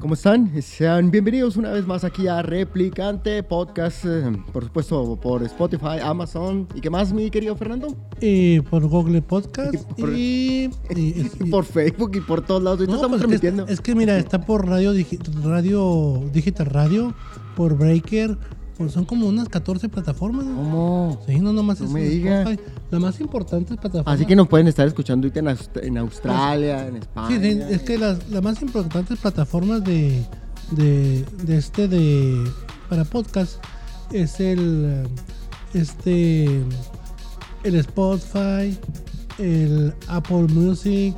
¿Cómo están? Sean bienvenidos una vez más aquí a Replicante Podcast, eh, por supuesto por Spotify, Amazon y qué más, mi querido Fernando. Y por Google Podcast y por, Facebook y por todos lados. estamos pues transmitiendo. Es que, mira, está por radio, radio Digital Radio, por Breaker, pues son como unas 14 plataformas. ¿Cómo? Sí, no nomás no me diga. La más importante es plataforma. Así que nos pueden estar escuchando ahorita en, Australia, en España. Sí, es que las, la más importantes plataformas de, de, de este de para podcast es el este el Spotify, el Apple Music,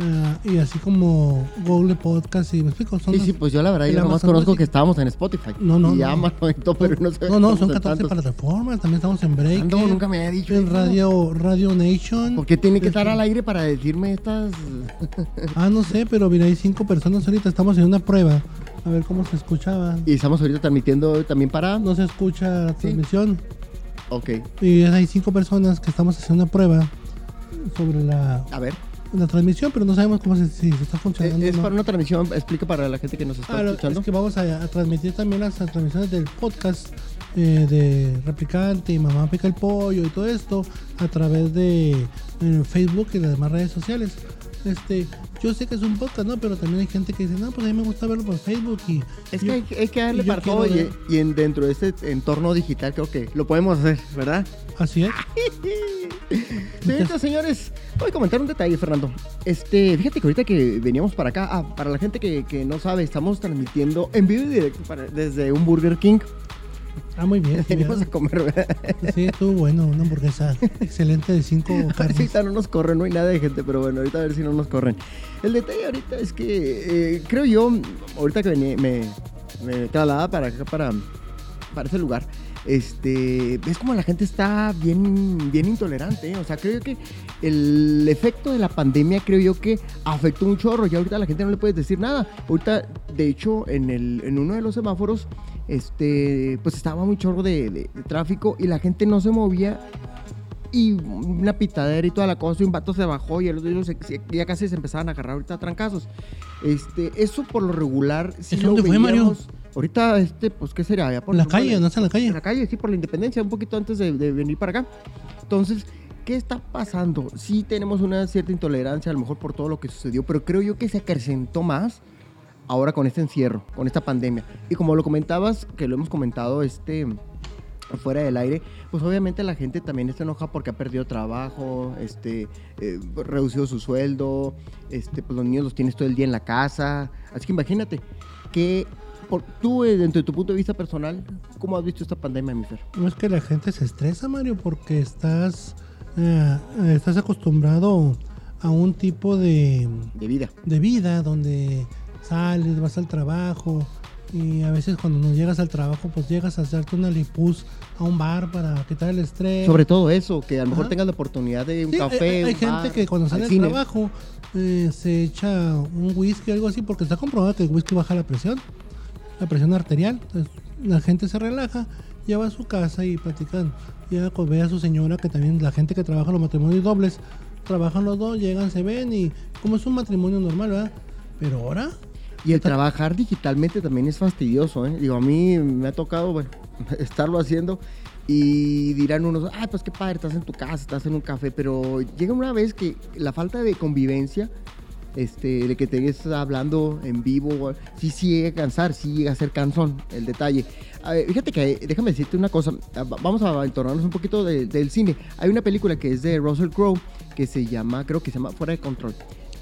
Ah, y así como Google Podcast y me explico. Son sí, sí, pues yo la verdad, yo nomás conozco que estábamos en Spotify. No, no. Y Amazon y todo, pero no sé. No, no, son 14 plataformas. También estamos en Break. No, nunca me había dicho. En Radio, Radio Nation. ¿Por qué tiene que estar al aire para decirme estas.? ah, no sé, pero mira, hay cinco personas ahorita. Estamos en una prueba. A ver cómo se escuchaba. Y estamos ahorita transmitiendo también para. No se escucha la transmisión. Ok. Y hay cinco personas que estamos haciendo una prueba sobre la. A ver la transmisión, pero no sabemos cómo se, si está funcionando. Es, para una transmisión, explica para la gente que nos está escuchando. Es que vamos a, transmitir también las transmisiones del podcast eh, de Replicante y Mamá Pica el Pollo y todo esto a través de eh, Facebook y las demás redes sociales. Este, yo sé que es un podcast, ¿no? Pero también hay gente que dice, no, pues a mí me gusta verlo por Facebook y... Es que hay, que darle para todo y, en, dentro de este entorno digital creo que lo podemos hacer, ¿verdad? Así es. Señoritas, señores, voy a comentar un detalle, Fernando. Este, fíjate que ahorita que veníamos para acá, ah, para la gente que, que no sabe, estamos transmitiendo en vivo y directo desde un Burger King. Ah, muy bien. Venimos a comer, ¿verdad? Sí, estuvo bueno, una hamburguesa excelente de cinco carnes. Ahorita no nos corren, no hay nada de gente, pero bueno, ahorita a ver si no nos corren. El detalle ahorita es que eh, creo yo, ahorita que venía, me, me traslada para acá, para, para ese lugar, este, ves como la gente está bien, bien intolerante. ¿eh? O sea, creo que el efecto de la pandemia, creo yo que afectó un chorro. Y ahorita a la gente no le puedes decir nada. Ahorita, de hecho, en, el, en uno de los semáforos, este, pues estaba muy chorro de, tráfico y la gente no se movía y una pitadera y toda la cosa, y un vato se bajó y los ya casi se empezaban a agarrar ahorita a trancazos. Este, eso por lo regular. Si dónde fue, Mario? Ahorita, este, pues, ¿qué sería? por la calle, ¿no está en la calle? En la calle, sí, por la independencia, un poquito antes de, de venir para acá. Entonces, ¿qué está pasando? Sí tenemos una cierta intolerancia, a lo mejor por todo lo que sucedió, pero creo yo que se acrecentó más ahora con este encierro, con esta pandemia. Y como lo comentabas, que lo hemos comentado este fuera del aire, pues obviamente la gente también está enojada porque ha perdido trabajo, este, eh, reducido su sueldo, este, pues los niños los tienes todo el día en la casa. Así que imagínate que por, tú, eh, dentro de tu punto de vista personal, ¿cómo has visto esta pandemia, mi Fer? No es que la gente se estresa, Mario, porque estás, eh, estás acostumbrado a un tipo de, de vida. De vida donde sales, vas al trabajo y a veces cuando no llegas al trabajo pues llegas a hacerte una lipus a un bar para quitar el estrés. Sobre todo eso, que a lo mejor tengas la oportunidad de un café. Hay, gente que cuando sale del trabajo eh, se echa un whisky o algo así porque está comprobado que el whisky baja la presión, la presión arterial. Entonces la gente se relaja, ya va a su casa y platican. Ya ve a su señora que también la gente que trabaja los matrimonios dobles, trabajan los dos, llegan, se ven y como es un matrimonio normal, ¿verdad? Pero ahora y el trabajar digitalmente también es fastidioso, ¿eh? Digo, a mí me ha tocado, bueno, estarlo haciendo y dirán unos, ay, pues qué padre, estás en tu casa, estás en un café, pero llega una vez que la falta de convivencia, este, de que te estés hablando en vivo, sí, sí llega a cansar, sí llega a ser cansón el detalle. fíjate que, déjame decirte una cosa, ah, vamos a entornarnos un poquito del cine. Hay una película que es de Russell Crowe que se llama, creo que se llama Fuera de Control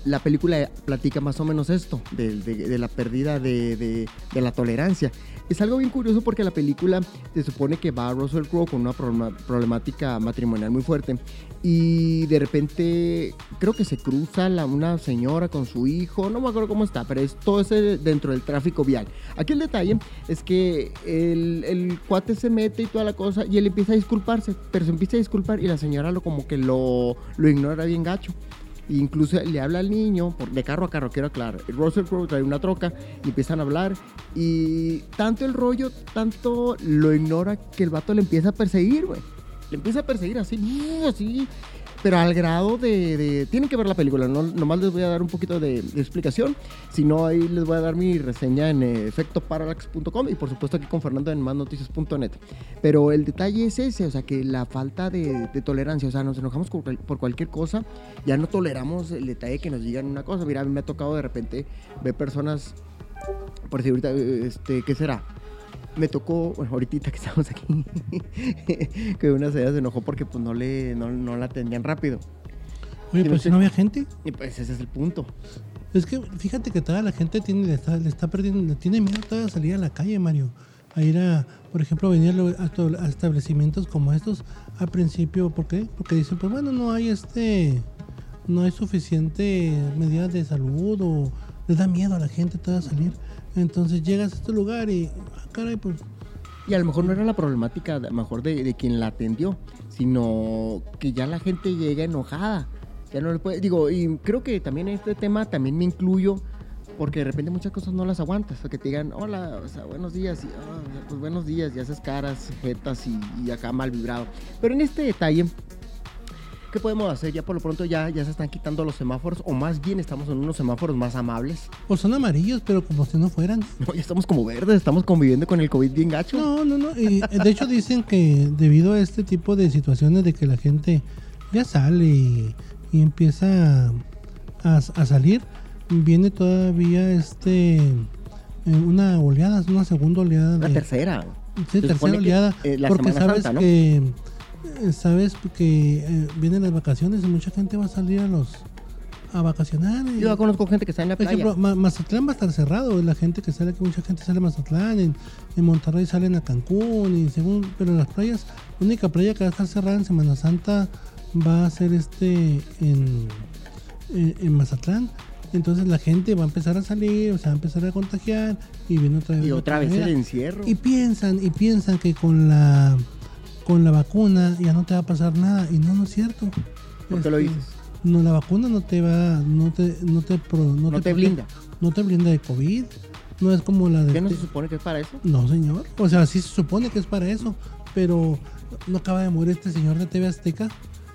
la película platica más o menos esto, de, la pérdida de, la tolerancia. Es algo bien curioso porque la película se supone que va a Russell Crowe con una problemática matrimonial muy fuerte y de repente creo que se cruza una señora con su hijo, no me acuerdo cómo está, pero es todo ese dentro del tráfico vial. Aquí el detalle es que el, el cuate se mete y toda la cosa y él empieza a disculparse, pero se empieza a disculpar y la señora lo como que lo, lo ignora bien gacho. Incluso le habla al niño, de carro a carro, quiero aclarar. Russell Crowe trae una troca y empiezan a hablar. Y tanto el rollo, tanto lo ignora que el vato le empieza a perseguir, güey. Le empieza a perseguir así, así pero al grado de, Tienen que ver la película, no, nomás les voy a dar un poquito de, explicación, si no ahí les voy a dar mi reseña en efectoparallax.com y por supuesto aquí con Fernando en másnoticias.net. Pero el detalle es ese, o sea que la falta de, tolerancia, o sea, nos enojamos por cualquier cosa, ya no toleramos el detalle que nos digan una cosa. Mira, a mí me ha tocado de repente ver personas, por decir ahorita, este, ¿qué será? Me tocó, bueno, ahorita que estamos aquí, que una señora se enojó porque pues no le no, la atendían rápido. Oye, pues si no había gente. Y pues ese es el punto. Es que fíjate que toda la gente tiene, le, está, le está perdiendo, tiene miedo a salir a la calle, Mario. A ir a, por ejemplo, venir a, a, establecimientos como estos al principio. ¿Por qué? Porque dicen, pues bueno, no hay este, no hay suficiente medidas de salud o le da miedo a la gente toda salir. Entonces llegas a este lugar y, ah, caray, pues... Y a lo mejor no era la problemática mejor de, quien la atendió, sino que ya la gente llega enojada. Ya no le puede, digo, y creo que también este tema también me incluyo porque de repente muchas cosas no las aguantas, o que te digan, hola, o sea, buenos días, y, ah, pues buenos días, y haces caras, jetas y, y, acá mal vibrado. Pero en este detalle, ¿qué podemos hacer? Ya por lo pronto ya, ya se están quitando los semáforos, o más bien estamos en unos semáforos más amables. O son amarillos, pero como si no fueran. No, ya estamos como verdes, estamos conviviendo con el COVID bien gacho. No, no, no. Y, de hecho dicen que debido a este tipo de situaciones de que la gente ya sale y, empieza a, salir, viene todavía este eh, una oleada, una segunda oleada. Una tercera. Sí, tercera oleada. Eh, porque sabes que eh, sabes que eh, vienen las vacaciones y mucha gente va a salir a los a vacacionar. Yo conozco gente que está en la playa. Por ejemplo, Mazatlán va a estar cerrado. La gente que sale, que mucha gente sale a Mazatlán, en, en, Monterrey salen a Cancún y según, pero en las playas, la única playa que va a estar cerrada en Semana Santa va a ser este en, en, Mazatlán. Entonces la gente va a empezar a salir, o sea, va a empezar a contagiar y viene otra vez. Y otra vez el encierro. Y piensan, y piensan que con la con la vacuna ya no te va a pasar nada. Y no, no es cierto. ¿Por qué lo este, dices? No, la vacuna no te va, no te, no te, no, te, blinda. No te blinda de COVID. No es como la de. ¿Qué no se supone que es para eso? No, señor. O sea, sí se supone que es para eso. Pero no acaba de morir este señor de TV Azteca.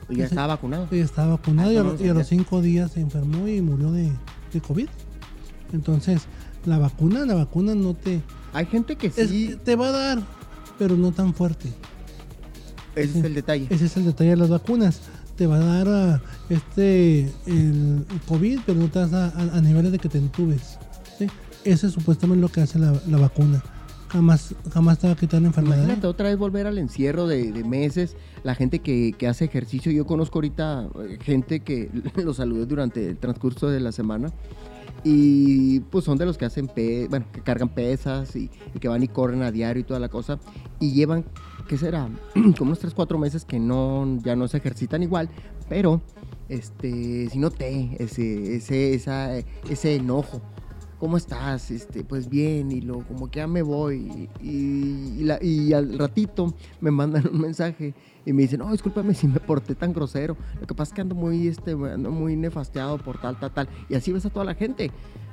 Y ya estaba vacunado. Ya estaba vacunado ah, y, a, los cinco días se enfermó y murió de, de COVID. Entonces, la vacuna, la vacuna no te. Hay gente que sí. te va a dar, pero no tan fuerte. Ese es el detalle. Ese es el detalle de las vacunas. Te va a dar ah, este el COVID, pero no te vas a, a, niveles de que te entubes. ¿sí? Ese es supuestamente lo que hace la, vacuna. Jamás, jamás te va a quitar la enfermedad. Imagínate otra vez volver al encierro de, meses. La gente que, que, hace ejercicio. Yo conozco ahorita eh, gente que los saludé durante el transcurso de la semana. Y pues son de los que hacen, bueno, que cargan pesas y, que van y corren a diario y toda la cosa. Y llevan ¿qué será? Como unos 3, 4 meses que no, ya no se ejercitan igual, pero este, si noté ese, ese, esa, ese enojo. ¿Cómo estás? Este, pues bien, y lo, como que ya me voy. Y, y, al ratito me mandan un mensaje y me dicen, no, discúlpame si me porté tan grosero. Lo que pasa es que ando muy, este, ando muy nefasteado por tal, tal, tal. Y así ves a toda la gente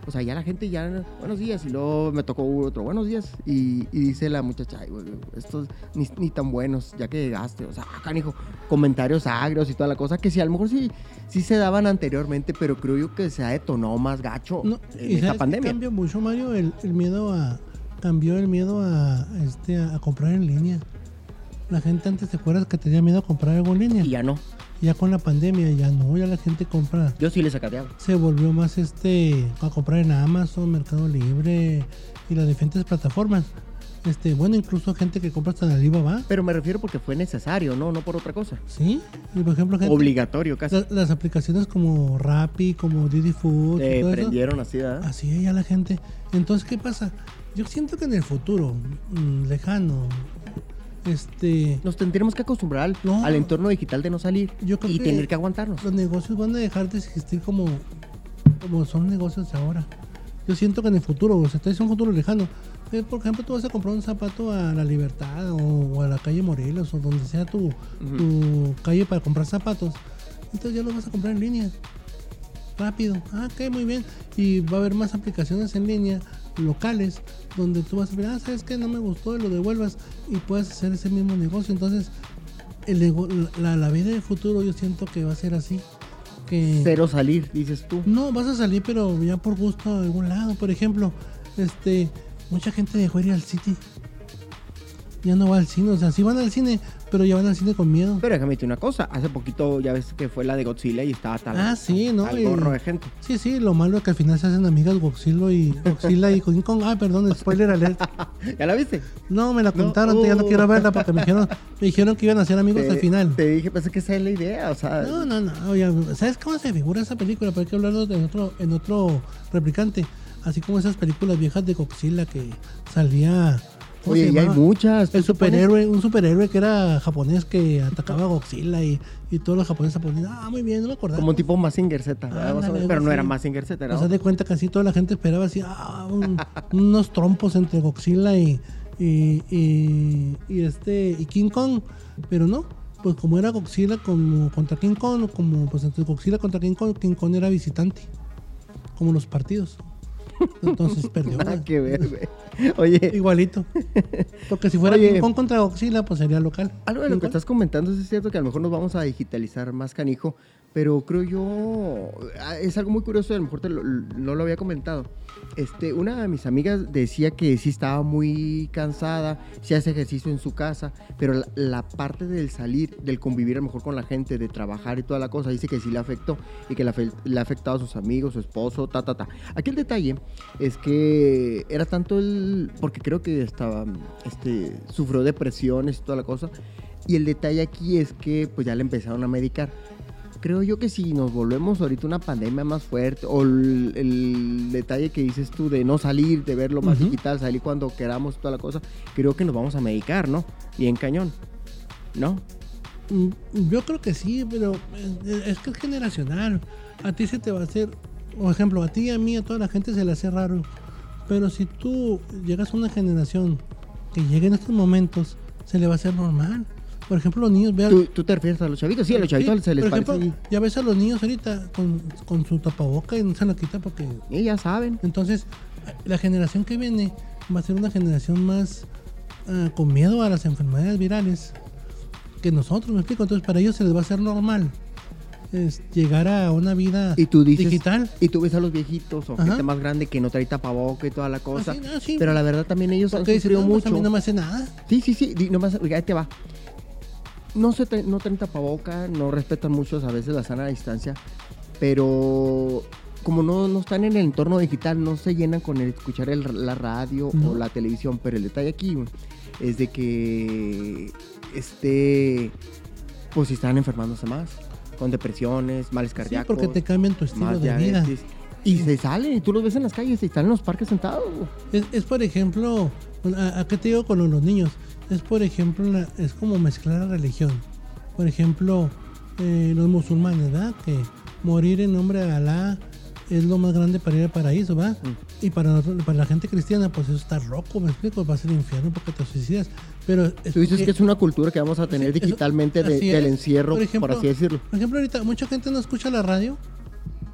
o sea, ya la gente ya, buenos días, y luego me tocó otro, buenos días, y, dice la muchacha, ay, estos ni, tan buenos, ya que llegaste, o sea, acá, hijo, comentarios agrios y toda la cosa, que sí, a lo mejor sí, sí se daban anteriormente, pero creo yo que se ha detonado más gacho en esta pandemia. cambió mucho, Mario, el, miedo a, cambió el miedo a, este, a comprar en línea. La gente antes, ¿te acuerdas que tenía miedo a comprar algo en línea? Y ya no. Ya con la pandemia, ya no, ya la gente compra. Yo sí le sacateaba. Se volvió más este a comprar en Amazon, Mercado Libre y las diferentes plataformas. Este, bueno, incluso gente que compra hasta en Alibaba. Pero me refiero porque fue necesario, ¿no? No por otra cosa. Sí. Y por ejemplo, gente, Obligatorio casi. la- las aplicaciones como Rappi, como Didi Food, y eso, prendieron así, ¿verdad? así ya la gente. Entonces, ¿qué pasa? Yo siento que en el futuro, mm, lejano, este, Nos tendremos que acostumbrar al, No. al entorno digital de no salir Yo creo y que- tener que aguantarnos. los negocios van a dejar de existir como, como son negocios ahora. Yo siento que en el futuro, o sea, es un futuro lejano. Eh, Por ejemplo, tú vas a comprar un zapato a la Libertad o, o a la calle Morelos o donde sea tu, tu calle para comprar zapatos. Entonces ya lo vas a comprar en línea. Rápido. Ah, ok, muy bien. Y va a haber más aplicaciones en línea locales donde tú vas a ver, ah, ¿sabes qué? No me gustó y lo devuelvas y puedes hacer ese mismo negocio. Entonces, el la, la vida del futuro yo siento que va a ser así. Que Cero salir, dices tú. no, vas a salir, pero ya por gusto a algún lado. Por ejemplo, este, mucha gente dejó ir al City. Ya no va al cine, o sea, sí van al cine, pero ya van al cine con miedo. Pero déjame decirte una cosa. Hace poquito ya ves que fue la de Godzilla y estaba tal. Ah, sí, ¿no? Al gorro de gente. Sí, sí, lo malo es que al final se hacen amigas Godzilla y Godzilla y King Kong. Ah, perdón, spoiler alert. ¿Ya la viste? No, me la No, contaron, ya no quiero verla porque me dijeron, me dijeron que iban a ser amigos Te, al final. te dije, pensé que esa es la idea. O sea, No, no, no. ya, ¿Sabes cómo se figura esa película? Pero hay que hablarlo en otro, en otro replicante. Así como esas películas viejas de Godzilla que salía. ¿Cómo se oye, ya hay muchas. El ¿Tú te pones- superhéroe, un superhéroe que era japonés que atacaba a Godzilla y, y todos los japoneses se ponían, ah, muy bien, no me acordaba. Como tipo Mazinger Z, algo pero no era Mazinger Z, era O sea, de cuenta que así toda la gente esperaba así, ah, un- unos trompos entre Godzilla y, y, y, y este y King Kong, pero no, pues como era Godzilla como contra King Kong, como pues entre Godzilla contra King Kong, King Kong era visitante, como los partidos. Entonces perdió. Nada que ver, güey. Oye, Igualito. Porque si fuera Kong contra Godzilla, pues sería local. algo de lo que estás comentando es cierto que a lo mejor nos vamos a digitalizar más canijo, pero creo yo ah, es algo muy curioso, a lo mejor te lo- no lo había comentado. Este, una de mis amigas decía que sí estaba muy cansada, sí hace ejercicio en su casa, pero la, la parte del salir, del convivir a lo mejor con la gente, de trabajar y toda la cosa, dice que sí le afectó y que le, le ha afectado a sus amigos, su esposo, ta, ta, ta. Aquí el detalle es que era tanto el, porque creo que estaba, este, sufrió depresiones y toda la cosa, y el detalle aquí es que pues ya le empezaron a medicar creo yo que si nos volvemos ahorita una pandemia más fuerte, o el, el detalle que dices tú de no salir, de verlo más Ujú. digital, salir cuando queramos, toda la cosa, creo que nos vamos a medicar, ¿no? Y en cañón, ¿no? Mm, Yo creo que sí, pero eh, es que es generacional. A ti se te va a hacer, por ejemplo, a ti y a mí, a toda la gente se le hace raro. Pero si tú llegas a una generación que llegue en estos momentos, se le va a hacer normal. Por ejemplo, los niños, vean. ¿Tú, tú te refieres a los chavitos? Sí, a los chavitos Sí, se les por parece. ejemplo, ya ves a los niños ahorita con, con su tapaboca y no se lo quita porque y ya saben. entonces, la generación que viene va a ser una generación más ah, con miedo a las enfermedades virales que nosotros, me explico. Entonces, para ellos se les va a hacer normal es, llegar a una vida Y tú dices, digital. y tú ves a los viejitos o Ajá. gente más grande que no trae tapaboca y toda la cosa. Ah, sí, ah, sí. Pero la verdad también ellos han Porque dicen, sufrido "No, pues, a mucho. mí no me hace nada. Sí, sí, sí. Nomás, oiga, ahí te va. No, se tra- no traen tapaboca, no respetan mucho a veces la sana distancia, pero como no, no están en el entorno digital, no se llenan con el escuchar el- la radio No. o la televisión. Pero el detalle aquí es de que este, pues están enfermándose más, con depresiones, males Sí, cardíacos. porque te cambian tu estilo de vida. Y se salen, y tú los ves en las calles, y están en los parques sentados. es, por ejemplo, ¿a, a qué te digo con los niños? Es por ejemplo, la- es como mezclar la religión. Por ejemplo, eh, los musulmanes, ¿verdad? Que morir en nombre de Alá es lo más grande para ir al paraíso, ¿verdad? Mm. Y para, nosotros- para la gente cristiana, pues eso está loco, me explico, va a ser infierno porque te suicidas. Pero Tú dices que es una cultura que vamos a tener Sí, eso- digitalmente de- así del encierro, Por así decirlo. Por ejemplo, ahorita mucha gente no escucha la radio.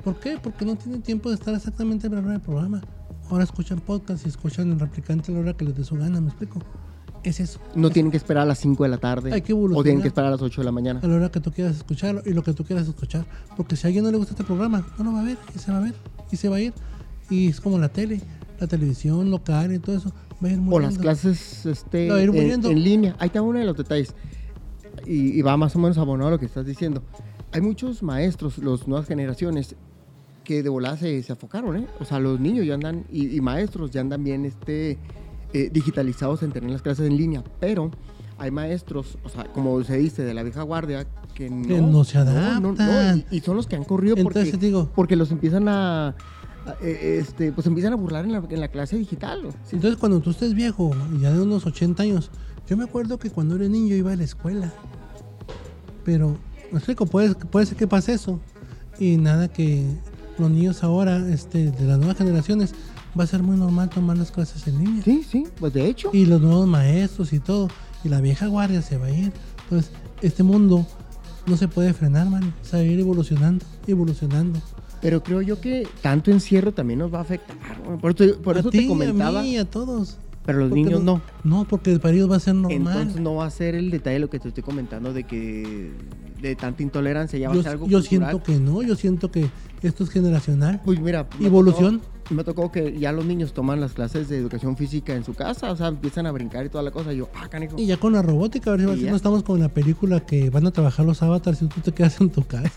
¿Por qué? Porque no tienen tiempo de estar exactamente hora del programa. Ahora escuchan podcast y escuchan el replicante a la hora que les dé su gana, ¿me explico? Es eso. No tienen que esperar a las 5 de la tarde. Hay que o evolucionar. tienen que esperar a las 8 de la mañana. A la hora que tú quieras escucharlo y lo que tú quieras escuchar. Porque si a alguien no le gusta este programa, no lo va a ver y se va a ver y se va a ir. Y es como la tele, la televisión local y todo eso. Va a ir O muriendo. las clases este, Va a ir en, en línea. Ahí está uno de los detalles. Y, y va más o menos abonado a lo que estás diciendo. Hay muchos maestros, las nuevas generaciones, que de volada se, se afocaron, ¿eh? O sea, los niños ya andan, y, y maestros ya andan bien este, eh, digitalizados en tener las clases en línea, pero hay maestros, o sea, como se dice, de la vieja guardia, que no, se adaptan. y, son los que han corrido porque, digo, porque los empiezan a, e, este, pues empiezan a burlar en la, en la clase digital. Entonces, cuando tú estés viejo, ya de unos 80 años, yo me acuerdo que cuando era niño iba a la escuela. Pero, no explico, puede, puede ser que pase eso. Y nada que los niños ahora, este, de las nuevas generaciones, va a ser muy normal tomar las clases en línea. Sí, sí, pues de hecho. Y los nuevos maestros y todo. Y la vieja guardia se va a ir. Entonces, este mundo no se puede frenar, man. Se va a ir evolucionando, evolucionando. Pero creo yo que tanto encierro también nos va a afectar. Por, eso, por eso te comentaba. A mí, a todos. Pero los niños no, no. porque el periodo va a ser normal. Entonces no va a ser el detalle de lo que te estoy comentando de que de tanta intolerancia ya va a ser algo Yo siento que no, yo siento que esto es generacional. Pues mira, evolución. me tocó que ya los niños toman las clases de educación física en su casa, o sea, empiezan a brincar y toda la cosa. Y yo, ah, canijo. Y ya con la robótica, a ver si no estamos con la película que van a trabajar los avatars y tú te quedas en tu casa.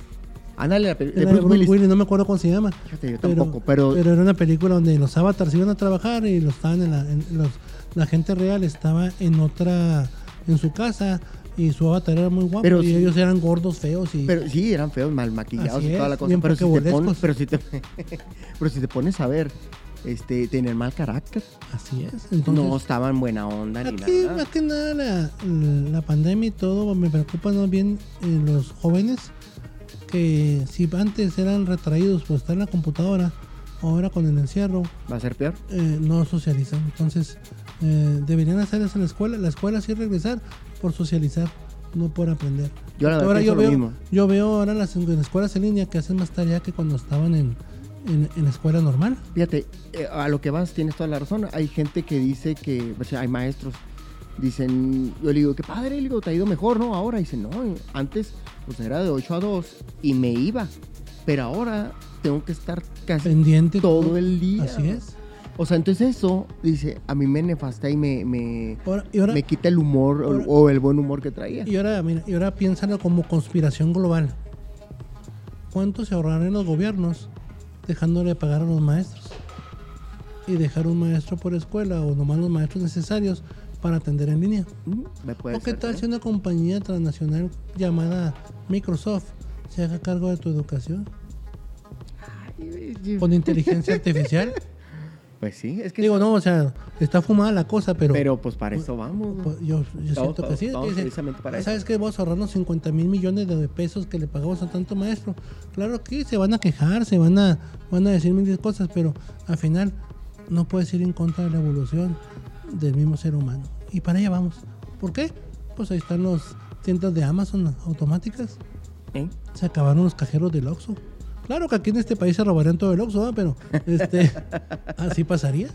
Ándale, la de Bruce, Willis. no me acuerdo cómo se llama. Fíjate, yo tampoco, pero, pero, era una película donde los avatars iban a trabajar y los estaban en la, los, la gente real estaba en otra, en su casa y su avatar era muy guapo pero y ellos eran gordos, feos y... Pero sí, eran feos, mal maquillados y toda la cosa. Pero si, te pones, pero, si te, pero si te pones a ver, este, tener mal carácter. Así es. Entonces, no estaban buena onda ni nada. Más que nada la, la, pandemia y todo me preocupa más bien eh, los jóvenes que si antes eran retraídos por estar en la computadora, ahora con el encierro... ¿Va a ser peor? Eh, no socializan. Entonces, eh, deberían hacer eso en la escuela. La escuela sí regresar por socializar, no por aprender. Yo, ahora yo veo, yo veo ahora las, escuelas en línea que hacen más tarea que cuando estaban en, en, la escuela normal. Fíjate, eh, a lo que vas tienes toda la razón. Hay gente que dice que, o sea, hay maestros, dicen, yo le digo, qué padre, le digo, te ha ido mejor, ¿no? Ahora dicen, no, antes pues era de 8 a 2 y me iba. Pero ahora tengo que estar casi pendiente todo, el día. Así es. O sea, entonces eso, dice, a mí me nefasta y me, me, me quita el humor o, el buen humor que traía. Y ahora, mira, y ahora piénsalo como conspiración global. ¿Cuánto se ahorrarán los gobiernos dejándole pagar a los maestros? Y dejar un maestro por escuela o nomás los maestros necesarios para atender en línea. ¿O qué tal si una compañía transnacional llamada Microsoft se haga cargo de tu educación? Con inteligencia artificial. Pues sí, es que. Digo, no, o sea, está fumada la cosa, pero. Pero pues para eso vamos. Pues, yo, siento que sí. ¿Sabes qué? Vamos a ahorrarnos 50 mil millones de pesos que le pagamos a tanto maestro. Claro que se van a quejar, se van a, van a decir mil cosas, pero al final no puedes ir en contra de la evolución del mismo ser humano. Y para allá vamos. ¿Por qué? Pues ahí están los tiendas de Amazon automáticas. ¿Eh? Se acabaron los cajeros del Oxxo. Claro que aquí en este país se robarían todo el Oxxo, pero este, así pasaría.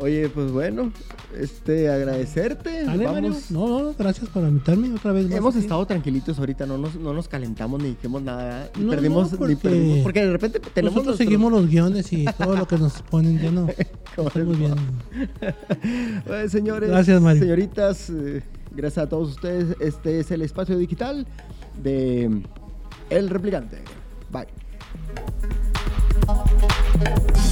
Oye, pues bueno, este, agradecerte. Vamos. No, no, gracias por invitarme otra vez. Hemos estado tranquilitos ahorita, no nos, no nos calentamos ni dijimos nada. Ni perdimos, porque... ni perdimos, porque de repente tenemos. Nosotros seguimos los guiones y todo lo que nos ponen, ya no. Estamos bien. señores, gracias, Mario. señoritas, eh, gracias a todos ustedes. Este es el espacio digital de El Replicante. Bye.